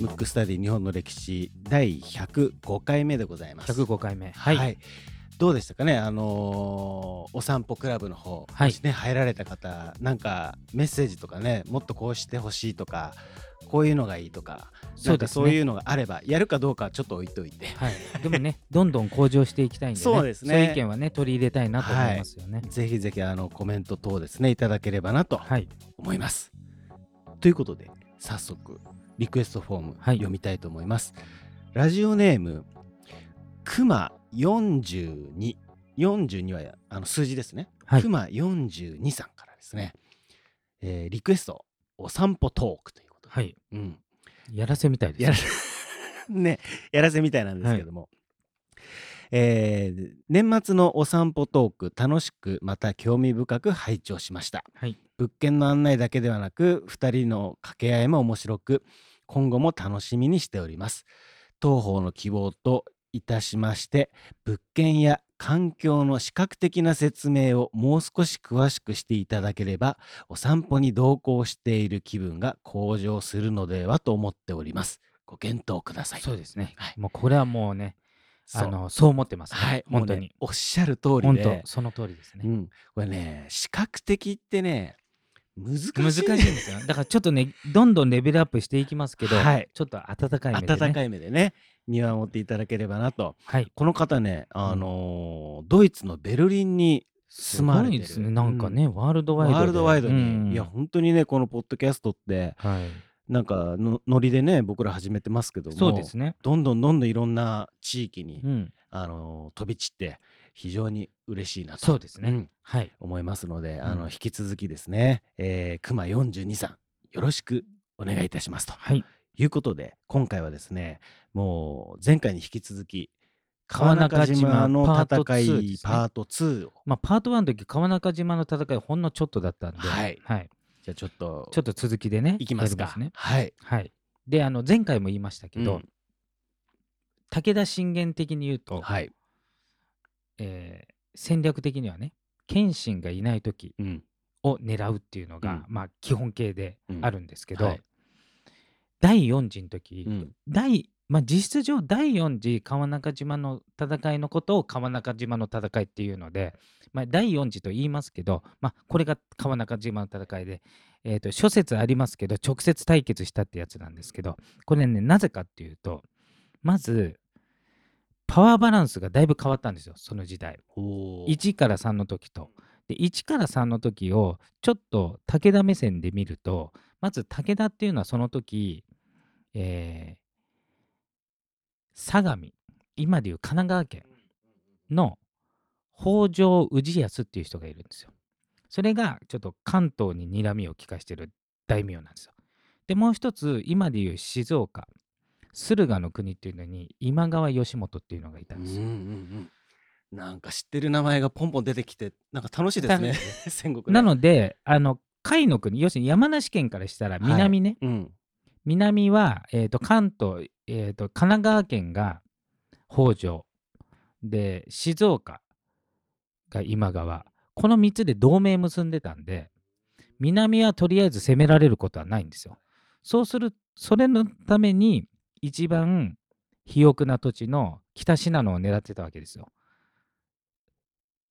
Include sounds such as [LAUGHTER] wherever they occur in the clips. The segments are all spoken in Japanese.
ムックスタディ日本の歴史第105回目でございます。105回目。は、はいい、どうでしたかね、あのーお散歩クラブの方、はい。もしね入られた方なんかメッセージとかねもっとこうしてほしいとかこういうのがいいとかそうかそういうのがあればやるかどうかはちょっと置いといて。はい、でもね [LAUGHS] どんどん向上していきたいんで、ね、そうですね。そういう意見はね取り入れたいなと思いますよね。ぜひぜひあのコメント等ですねいただければなとはい。思います。ということで早速リクエストフォームはい。読みたいと思います。ラジオネームくま42 42はあの数字ですね。はい。くま42さんからですね、えーリクエストお散歩トークというはい。うん、やらせみたいです。やら [LAUGHS] ねやらせみたいなんですけども、えー年末のお散歩トーク楽しくまた興味深く拝聴しました。はい。物件の案内だけではなく2人の掛け合いも面白く今後も楽しみにしております。当方の希望といたしまして物件や環境の視覚的な説明をもう少し詳しくしていただければお散歩に同行している気分が向上するのではと思っております。ご検討ください。そうですね、はい。もうこれはもうねあのそう思ってます、ね、はい。本当に、ねおっしゃる通り本で当その通りですね、うん、これね視覚的ってね難しい難しいんですよ。だからちょっとねどんどんレベルアップしていきますけど、はい。ちょっと温かい目で、ね、温かい目でね見守っていただければなと。はい。この方ねあのードイツのベルリンにす住まれてる。ごいですね。なんかね、ワールドワイドで。ワールドワイドに、うん。いや本当にねこのポッドキャストってはい。なんかのノリでね僕ら始めてますけどもそうですね。どんどんどんどんいろんな地域に、うん。あのー飛び散って非常に嬉しいなとそうですね、ん。はい。思いますので、あうん。の引き続きですね、えー、熊42さんよろしくお願いいたしますと。はいいうことで今回はですねもう前回に引き続き川中島の戦いパート2ですね。パート2を。まあ、パート1の時川中島の戦いほんのちょっとだったんで、はい。はい、じゃあちょっとちょっと続きでねいきますか。ね。はい。はい、であの前回も言いましたけど、うん。武田信玄的に言うと、はい、えー戦略的にはね謙信がいない時うん。を狙うっていうのが、うん。まあ、基本形であるんですけど、はい第4次の時、うん。第まあ、実質上第4次川中島の戦いのことを川中島の戦いっていうので、まあ、第4次と言いますけど、まあ、これが川中島の戦いで、えー、と諸説ありますけど直接対決したってやつなんですけどこれねなぜかっていうとまずパワーバランスがだいぶ変わったんですよその時代。おー1から3の時とで1から3の時をちょっと武田目線で見るとまず武田っていうのはその時、えー相模今でいう神奈川県の北条氏康っていう人がいるんですよ。それがちょっと関東に睨みを利かしてる大名なんですよ。でもう一つ今でいう静岡駿河の国っていうのに今川義元っていうのがいたんですよ。うんうんうんなんか知ってる名前がポンポン出てきてなんか楽しいですね。楽戦国ねなので、あの、甲斐の国、要するに山梨県からしたら南ね、うん。南は、えー、と関東、えー、と神奈川県が北条、で、静岡が今川、この3つで同盟結んでたんで、南はとりあえず攻められることはないんですよ。そうする、それのために一番肥沃な土地の北信濃を狙ってたわけですよ。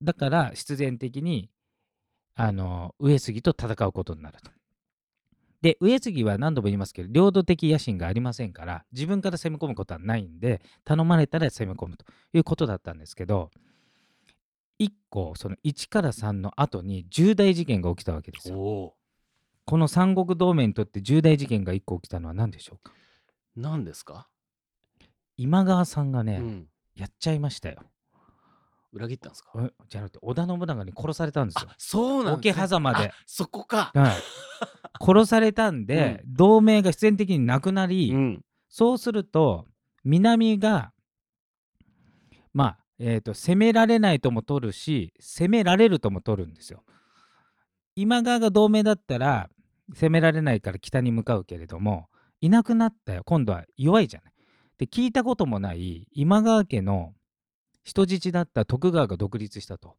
だから必然的にあの上杉と戦うことになると。で上杉は何度も言いますけど領土的野心がありませんから自分から攻め込むことはないんで頼まれたら攻め込むということだったんですけど1個その1から3の後に重大事件が起きたわけですよ。おこの三国同盟にとって重大事件が1個起きたのは何でしょうか？ー何ですか、今川さんがね、うん、やっちゃいましたよ。裏切ったんですか？えじゃなくて織田信長に殺されたんですよ。あ。そうなん桶狭間で。あそこか、はい、殺されたんで、同盟が必然的になくなり、うん。そうすると南がまあ、えーと攻められないとも取るし攻められるとも取るんですよ。今川が同盟だったら攻められないから北に向かうけれどもいなくなったよ。今度は弱いじゃない。で聞いたこともない今川家の人質だった徳川が独立したと。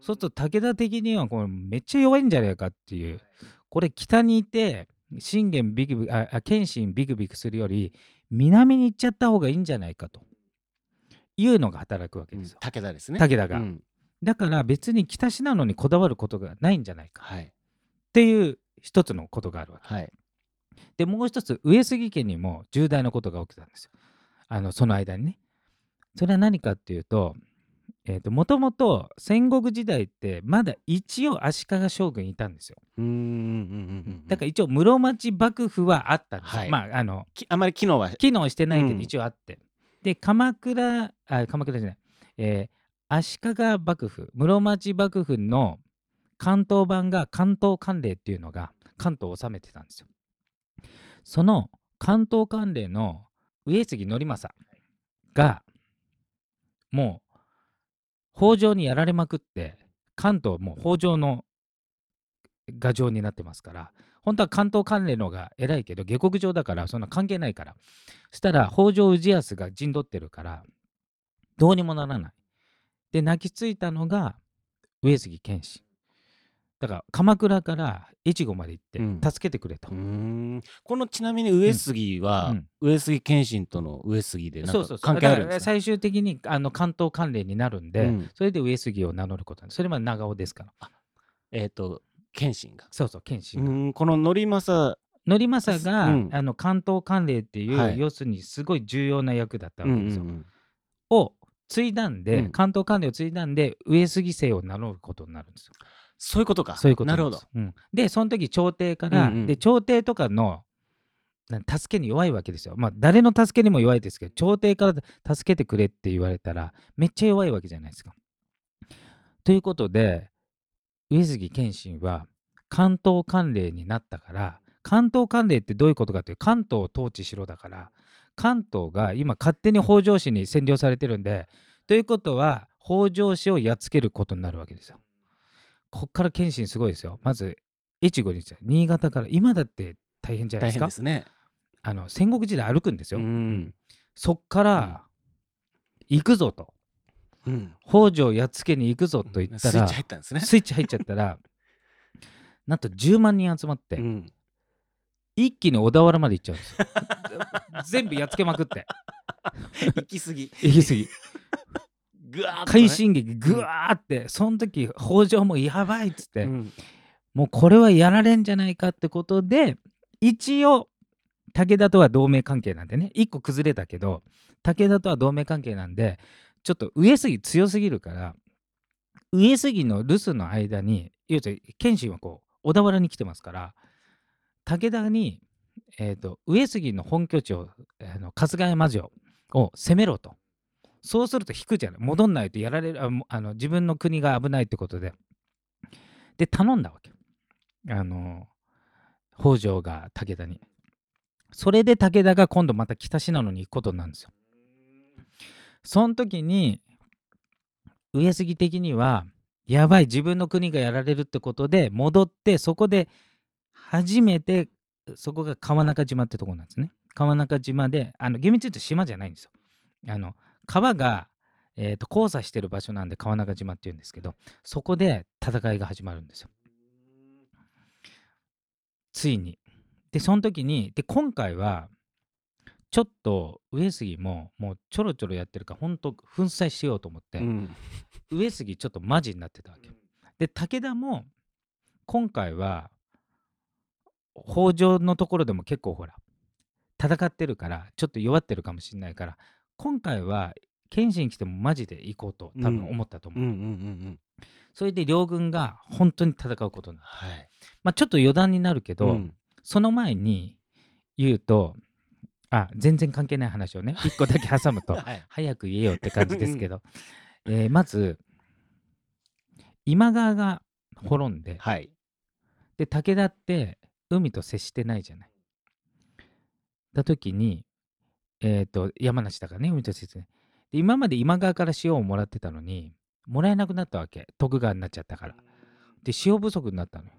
そうすると武田的にはこれめっちゃ弱いんじゃないかっていう。これ北にいて信玄ビクビクああ謙信ビクビクするより南に行っちゃった方がいいんじゃないかと。いうのが働くわけうんですよ、武田ですね。武田が、うん。だから別に北信濃にこだわることがないんじゃないか。はい。っていう一つのことがあるわけ。はい。でもう一つ上杉家にも重大なことが起きたんですよ。あのその間にねそれは何かっていうともともと戦国時代ってまだ一応足利将軍いたんですよ。うーんうんうんうん。だから一応室町幕府はあったんですよ、はい。まああのきあまり機能は。機能してないけうん。ど一応あって、で鎌倉あ鎌倉じゃない、えー足利幕府室町幕府の関東版が関東管領っていうのが関東を治めてたんですよ。その関東管領の上杉憲政がもう北条にやられまくって関東もう北条の牙城になってますから本当は関東関連の方が偉いけど下克上だからそんな関係ないから。そしたら北条氏康が陣取ってるからどうにもならない。で泣きついたのが上杉謙信。だから鎌倉から越後まで行うん。って助けてくれと、うーん。このちなみに上杉は、うん。上杉謙信との上杉でなんか関係あるんですか最終的にあの関東関連になるんで、うん。それで上杉を名乗ることそれまで長尾ですから。えっ、と謙信が。そうそう謙う信が。ーんこの則政。則政が、うん。あの関東関連っていう、はい。要するにすごい重要な役だったわうんけですよ、うんうんを継いだんで、うん。関東関連を継いだんで上杉姓を名乗ることになるんですよ。そういうことか。そういうことなるほど。うん、でその時朝廷から、うんうんで朝廷とかのな助けに弱いわけですよ。まあ誰の助けにも弱いですけど朝廷から助けてくれって言われたらめっちゃ弱いわけじゃないですか。ということで上杉謙信は関東管領になったから関東管領ってどういうことかというと関東を統治しろだから関東が今勝手に北条氏に占領されてるんでということは北条氏をやっつけることになるわけですよ。こっから謙信すごいですよ。まず越後に新潟から今だって大変じゃない大ですか変ですね。あの戦国時代歩くんですよ。うんそっから行くぞとうん。北条やっつけに行くぞと言ったらスイッチ入ったんですね。スイッチ入っちゃったら [LAUGHS] なんと10万人集まって、うん一気に小田原まで行っちゃうんですよ。全部やっつけまくって [LAUGHS] 行き過ぎ。行き過ぎ快進撃ぐわーってその時北条もやばいっつって、うん。もうこれはやられんじゃないかってことで一応武田とは同盟関係なんでね一個崩れたけど武田とは同盟関係なんでちょっと上杉強すぎるから上杉の留守の間に要するに謙信はこう小田原に来てますから武田に、えー、と上杉の本拠地をあの春日山城を攻めろとそうすると引くじゃない。戻んないとやられるあの自分の国が危ないってことで。で頼んだわけあの北条が武田に。それで武田が今度また北信濃に行くことになるんですよ。その時に上杉的にはやばい自分の国がやられるってことで戻ってそこで初めてそこが川中島ってとこなんですね。川中島であの厳密に言うと島じゃないんですよ。あの川が、えーと交差してる場所なんで川中島っていうんですけどそこで戦いが始まるんですよついに。で、その時に、で、今回は、ちょっと上杉ももうちょろちょろやってるから、本当粉砕しようと思って、うん上杉ちょっとマジになってたわけ。で、武田も、今回は、北条のところでも結構ほら、戦ってるから、ちょっと弱ってるかもしれないから、今回は、謙信来てもマジで行こうと多分思ったと思う。うんうんうんうん。それで両軍が本当に戦うことになる。はい。まあちょっと余談になるけど、うんその前に言うと、あ、全然関係ない話をね、[LAUGHS] 一個だけ挟むと、はい。早く言えよって感じですけど、えーまず、今川が滅んで、はい。で、武田って海と接してないじゃない。だ時に、えっ、と、山梨だからね、海と接してない。で、今まで今川から塩をもらってたのに、もらえなくなったわけ。徳川になっちゃったから。で、塩不足になったのよ。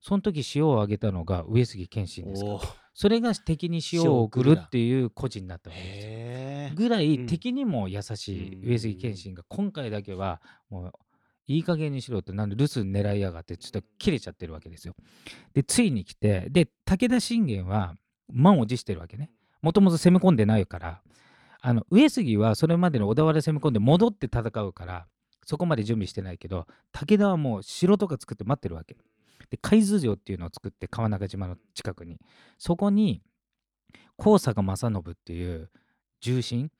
その時塩をあげたのが上杉謙信ですからおーそれが敵に塩を送るっていう個人になったわけですよ。へえ。ぐらいうん敵にも優しいうん上杉謙信が今回だけはもういい加減にしろってなんで留守狙いやがってちょっと切れちゃってるわけですよ。でついに来てで武田信玄は満を持してるわけね。もともと攻め込んでないからあの上杉はそれまでの小田原攻め込んで戻って戦うからそこまで準備してないけど武田はもう城とか作って待ってるわけ。で海津城っていうのを作って川中島の近くにそこに高坂正信っていう重臣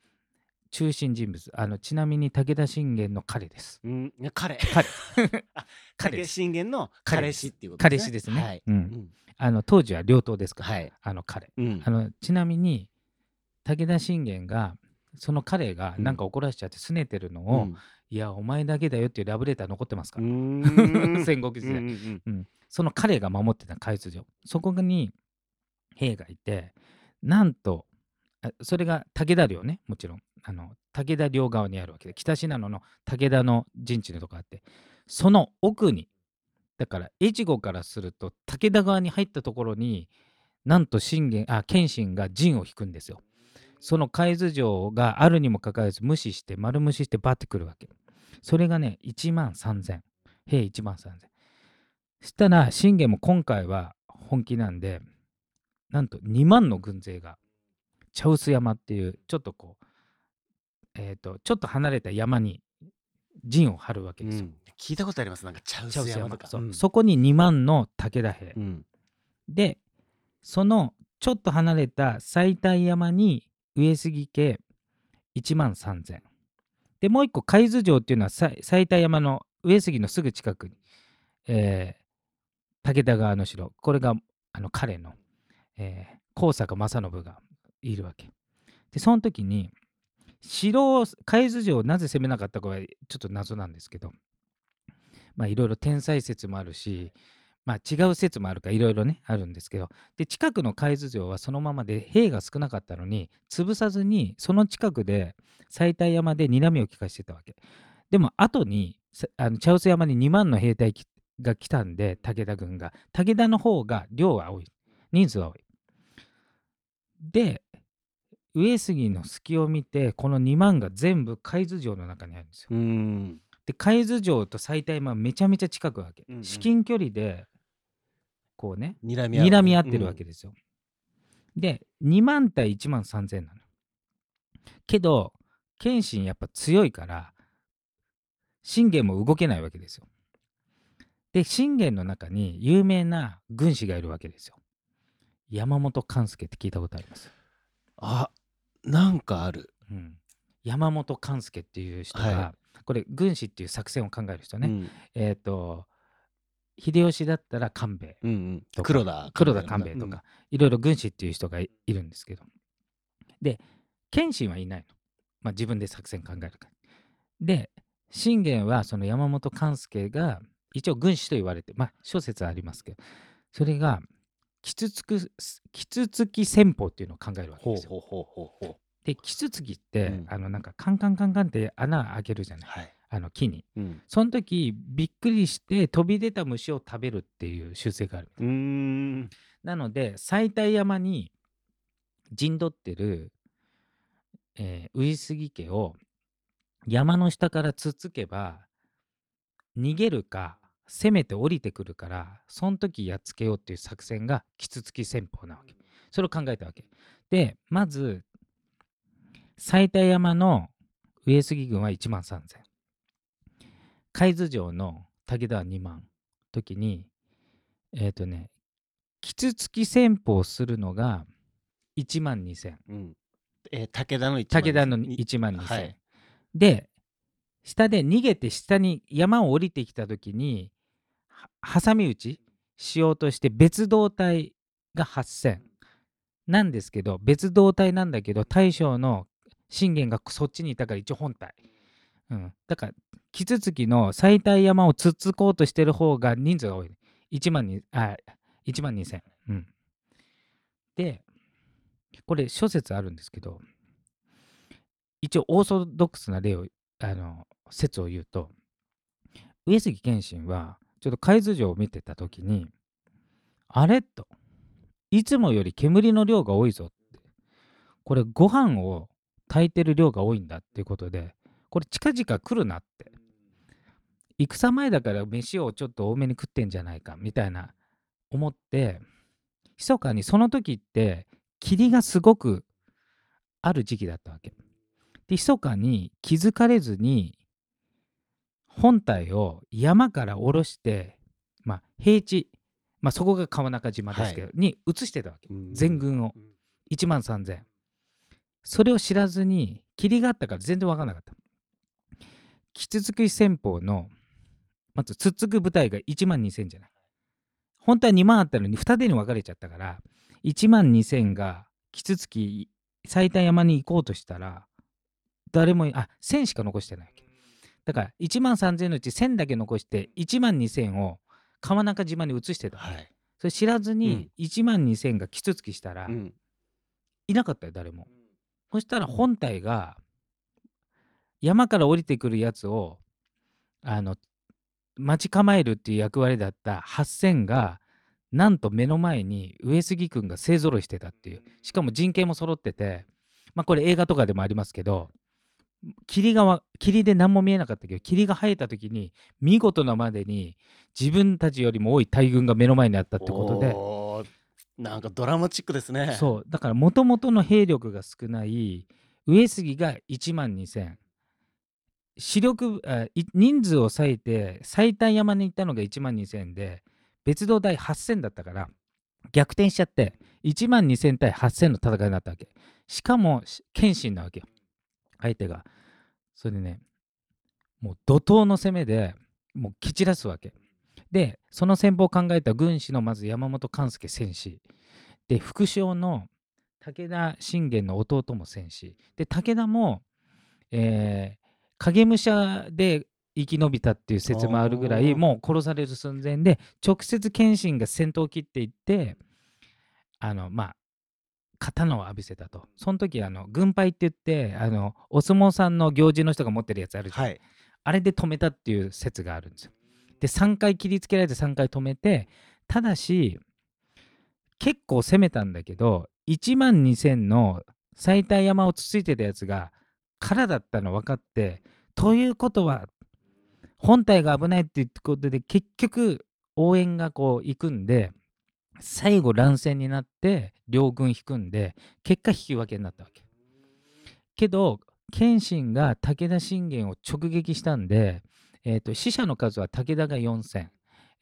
中心人物あのちなみに武田信玄の彼です。うん、いや彼。彼。[LAUGHS] あ彼です。武信玄の彼氏っていうこと彼氏ですね、はい。う、うん。んあの当時は両党ですから、はい。あの彼。うん。あのちなみに武田信玄がその彼がなんか怒らしちゃって拗ねてるのを、うん。いやお前だけだよっていうラブレター残ってますから、うーん。[LAUGHS] 戦国時代、うんうんうん、その彼が守ってた海津城そこに兵がいてなんとあそれが武田領ねもちろんあの武田領側にあるわけで北信濃の武田の陣地のとこあってその奥にだから越後からすると武田側に入ったところになんと信玄あ謙信が陣を引くんですよ。その海津城があるにもかかわらず無視して丸無視してバッてくるわけ。それがね1万3000兵1万3000そしたら信玄も今回は本気なんでなんと2万の軍勢が茶臼山っていうちょっとこうえっ、とちょっと離れた山に陣を張るわけですよ。うん。聞いたことあります。なんか茶茶臼臼山とか。そう。うん。そこに2万の武田兵、うん。でそのちょっと離れた西大山に上杉家1万3000でもう一個海津城っていうのはさ西大山の上杉のすぐ近くに、えー武田側の城。これがあの彼の、えー高坂正信がいるわけ。でその時に城を海津城をなぜ攻めなかったかはちょっと謎なんですけど。まあいろいろ天才説もあるしまあ違う説もあるかいろいろねあるんですけど。で近くの海津城はそのままで兵が少なかったのに潰さずにその近くで西大山で睨みを利かしてたわけ。でも後にあの茶臼山に2万の兵隊が来たんで武田軍が。武田の方が量は多い。人数は多い。で上杉の隙を見てこの2万が全部海津城の中にあるんですよ。うん。で海津城と西大山はめちゃめちゃ近くわけ、うんうん。至近距離でこうね睨み睨み合ってるわけですよ、で2万対1万3000なの。けど謙信やっぱ強いから信玄も動けないわけですよ。で信玄の中に有名な軍師がいるわけですよ。山本勘助って聞いたことあります、あなんかある。うん、山本勘助っていう人が、はこれ軍師っていう作戦を考える人ね、うん。えっ、と秀吉だったら官兵衛うんうん。黒田黒田官兵衛とか、いろいろ軍師っていう人がいいるんですけど。で謙信はいないの、まあ、自分で作戦考えるから。で信玄はその山本勘助が一応軍師と言われてまあ諸説ありますけど。それがキツツクキツツキ戦法っていうのを考えるわけですよほうほうほうほうほう。でキツツキって、うんあのなんかカンカンカンカンって穴開けるじゃないはい。あの木にうん。その時びっくりして飛び出た虫を食べるっていう習性があるうーん。なので西大山に陣取ってる、えー上杉家を山の下からつっつけば逃げるか攻めて降りてくるからその時やっつけようっていう作戦がキツツキ戦法なわけ。それを考えたわけ。でまず西大山の上杉軍は1万3000海津城の武田は2万。時にえっ、とねキツツキ戦法をするのが1万2000うん。えー武田の一番武田のに1万2000、はい。で下で逃げて下に山を降りてきた時には挟み撃ちしようとして別動隊が8000なんですけど別動隊なんだけど大将の信玄がそっちにいたから一応本隊、うん、だからキツツキの最大山をつっつこうとしてる方が人数が多い。1万にあ1万2000、うん、でこれ諸説あるんですけど一応オーソドックスな例をあの説を言うと上杉謙信はちょっと海津城を見てた時にあれといつもより煙の量が多いぞってこれご飯を炊いてる量が多いんだっていうことでこれ近々来るなって戦前だから飯をちょっと多めに食ってんじゃないかみたいな思って密かにその時って霧がすごくある時期だったわけ。で密かに気づかれずに本体を山から下ろして、まあ、平地、まあ、そこが川中島ですけど、に移してたわけ。全軍を。1万3000それを知らずに霧があったから全然分からなかった。吉津戦法のまずつっつく部隊が1万2000じゃない。本当は2万あったのに二手に分かれちゃったから1万2000が吉津最短山に行こうとしたら誰もあ1000しか残してないだから1万3000のうち1000だけ残して1万2000を川中島に移してたはい。それ知らずに1万2000がキツツキしたら、うん。いなかったよ誰も。そしたら本体が山から降りてくるやつをあの待ち構えるっていう役割だった8000がなんと目の前に上杉君が勢ぞろいしてたっていう。しかも陣形も揃っててまあこれ映画とかでもありますけど霧がわ霧で何も見えなかったけど霧が生えた時に見事なまでに自分たちよりも多い大軍が目の前にあったってことで。なんかドラマチックですね。そう。だからもともとの兵力が少ない上杉が1万2000視力人数を割いて最短山に行ったのが1万2000で別動隊8000だったから逆転しちゃって1万2000対8000の戦いになったわけ。しかもし謙信なわけよ相手が。それでねもう怒涛の攻めでもう蹴散らすわけ。でその戦法を考えた軍師のまず山本勘助戦士。で副将の武田信玄の弟も戦士。で武田も、えー影武者で生き延びたっていう説もあるぐらいもう殺される寸前で直接謙信が先頭を切っていってあのまあ刀を浴びせたとその時あの軍配って言ってあのお相撲さんの行事の人が持ってるやつあるじゃん、はい。あれで止めたっていう説があるんですよ。で3回切りつけられて3回止めてただし結構攻めたんだけど1万2000の最大山をつついてたやつが空だったの分かってということは本体が危ないっていうことで結局応援がこう行くんで最後乱戦になって両軍引くんで結果引き分けになったわけ。けど謙信が武田信玄を直撃したんで、えー、と死者の数は武田が4000、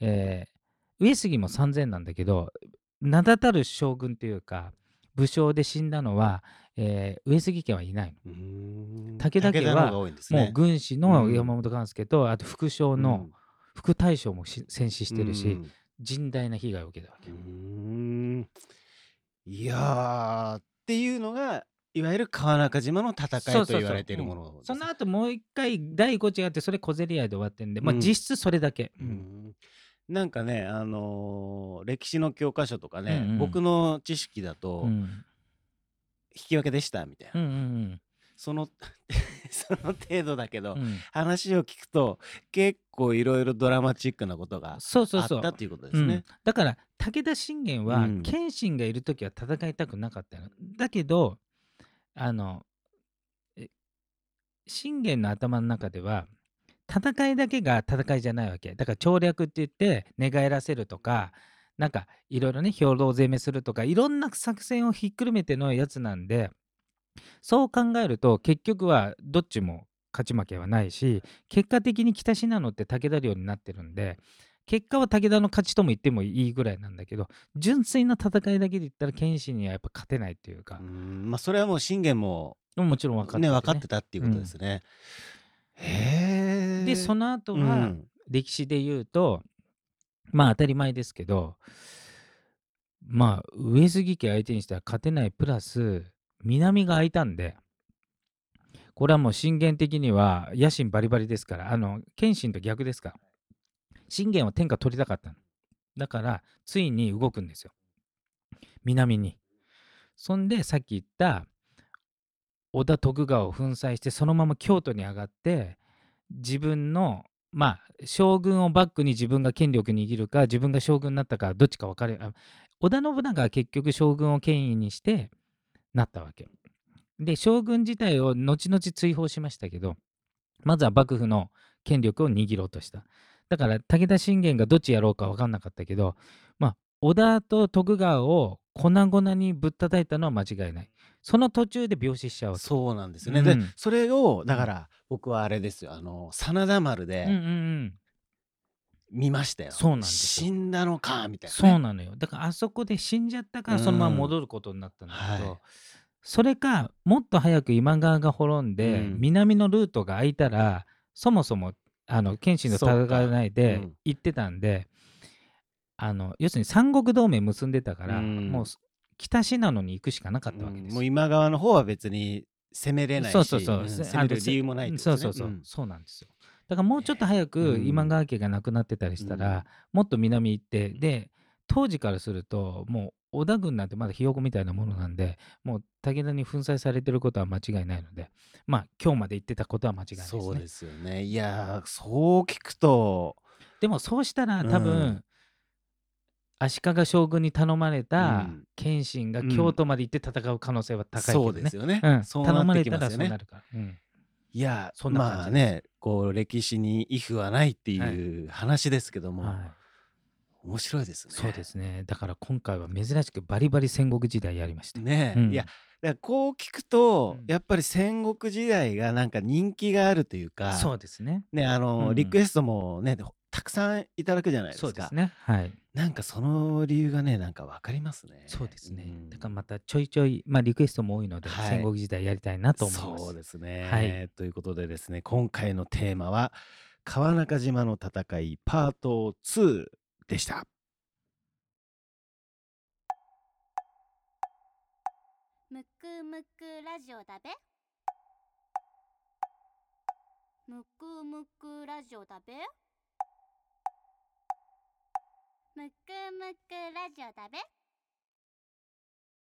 えー上杉も3000なんだけど名だたる将軍というか武将で死んだのは、えー上杉家はいないの。武田家はもう軍師の山本勘助と、あと副将の副大将もし戦死してるし、うん甚大な被害を受けたわけ。うーん。いやーっていうのがいわゆる川中島の戦いそうそうそう。と言われているものです。その後もう一回第5地があってそれ小競り合いで終わってんで、まあうん実質それだけ。ううんん。なんかね、あのー歴史の教科書とかね、うんうん。僕の知識だと、うん。引き分けでしたみたいな、うんうん。そのその程度だけど、うん。うん話を聞くと結構いろいろドラマチックなことがあそうそうそう。ったっていうことですうん。ね。だから武田信玄はうん。謙信がいる時は戦いたくなかったの、だけどあのえ信玄の頭の中では戦いだけが戦いじゃないわけ。だから調略って言って寝返らせるとかなんかいろいろね兵糧攻めするとかいろんな作戦をひっくるめてのやつなんでそう考えると結局はどっちも勝ち負けはないし結果的に北信濃って武田領になってるんで結果は武田の勝ちとも言ってもいいぐらいなんだけど純粋な戦いだけで言ったら謙信にはやっぱ勝てないっていうかう、んまあそれはもう信玄ももちろん分かってて、ね分かってたっていうことですね。へえ。でその後は、うん歴史で言うとまあ当たり前ですけどまあ上杉家相手にしては勝てないプラス南が空いたんでこれはもう信玄的には野心バリバリですからあの謙信と逆ですか。ら信玄は天下取りたかったの。だからついに動くんですよ。南に。そんでさっき言った織田徳川を粉砕してそのまま京都に上がって自分のまあ将軍をバックに自分が権力握るか自分が将軍になったかどっちか分かれ織田信長は結局将軍を権威にしてなったわけで将軍自体を後々追放しましたけどまずは幕府の権力を握ろうとした。だから武田信玄がどっちやろうか分かんなかったけどまあ織田と徳川を粉々にぶったたいたのは間違いない。その途中で病死しちゃうそうなんですよね。でうん。それをだから僕はあれですよ。あの真田丸でうん見ましたよ。そうなんですよ。死んだのかみたいな、ね。そうなのよ。だからあそこで死んじゃったからそのまま戻ることになったんだけど、はい。それかもっと早く今川が滅んで、うん。南のルートが空いたらそもそもあの謙信と戦わないで行ってたんで、あの要するに三国同盟結んでたから、うん。もう北信濃に行くしかなかったわけうんですよ。もう今川の方は別に攻めれないしそうそうそう、攻める理由もないね。そうそうそう、ん。そうなんですよだからもうちょっと早くうん。今川家がなくなってたりしたら、もっと南行ってで当時からするともう織田軍なんてまだひよこみたいなものなんでもう武田に粉砕されてることは間違いないのでまあ今日まで言ってたことは間違いないですね。そうですよね。いやーそう聞くと。でもそうしたら多分、うん足利将軍に頼まれたうん。謙信が京都まで行って戦う可能性は高いけどね、そうですよね。うん、そうなって頼まれたきますよね。らそうなるから、うんいやそんな感じまあねこう歴史にイフはないっていう話ですけども、はい面白いですね。そうですね。だから今回は珍しくバリバリ戦国時代やりました。ねえ、うんいやこう聞くと、うんやっぱり戦国時代がなんか人気があるというかそうですね。ねあの、うんリクエストもねたくさんいただくじゃないですかそうですね。はい。なんかその理由がねなんかわかりますねそうですね。んだからまたちょいちょい、まあリクエストも多いので、はい。戦国時代やりたいなと思います。そうですね、はい。ということでですね今回のテーマは川中島の戦いパート2でした。むくむくラジオだべ。むくむくラジオだべむくむくラジオだべ。